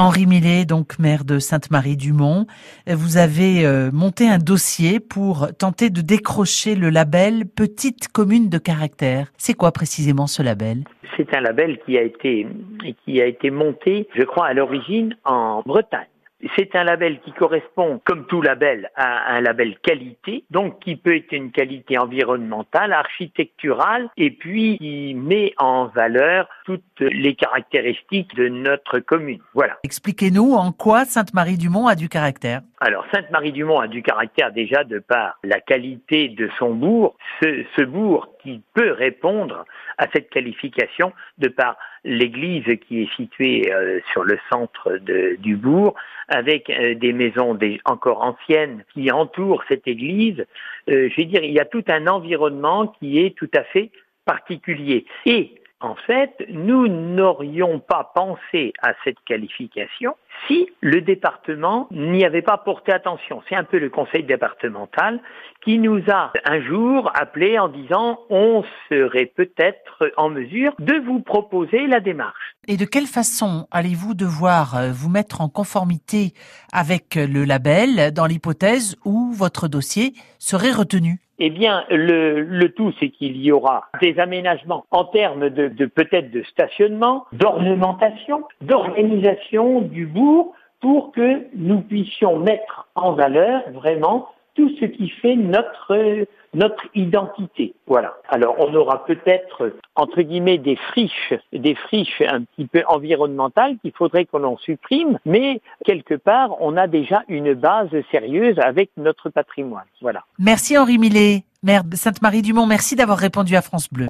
Henri Millet, donc maire de Sainte-Marie-du-Mont, vous avez euh, monté un dossier pour tenter de décrocher le label Petite commune de caractère. C'est quoi précisément ce label? C'est un label qui a été qui a été monté, je crois, à l'origine en Bretagne. C'est un label qui correspond, comme tout label, à un label qualité, donc qui peut être une qualité environnementale, architecturale, et puis qui met en valeur toutes les caractéristiques de notre commune. Voilà. Expliquez-nous en quoi Sainte-Marie-du-Mont a du caractère. Alors, Sainte-Marie-du-Mont a du caractère déjà de par la qualité de son bourg, ce, bourg qui peut répondre à cette qualification de par l'église qui est située euh, sur le centre du bourg, avec euh, des maisons encore anciennes qui entourent cette église. Euh, je veux dire, il y a tout un environnement qui est tout à fait particulier. Et en fait, nous n'aurions pas pensé à cette qualification si le département n'y avait pas porté attention. C'est un peu le conseil départemental qui nous a un jour appelé en disant on serait peut-être en mesure de vous proposer la démarche. Et de quelle façon allez-vous devoir euh, vous mettre en conformité avec le label dans l'hypothèse où votre dossier serait retenu? Eh bien, le, tout, c'est qu'il y aura des aménagements en termes de, de peut-être de stationnement, d'ornementation, d'organisation du bourg, pour que nous puissions mettre en valeur vraiment tout ce qui fait notre notre identité. Voilà. Alors on aura peut-être entre guillemets des friches, des friches un petit peu environnementales qu'il faudrait qu'on en supprime, mais quelque part on a déjà une base sérieuse avec notre patrimoine. Voilà. Merci Henri Millet, maire de Sainte-Marie-du-Mont. Merci d'avoir répondu à France Bleu.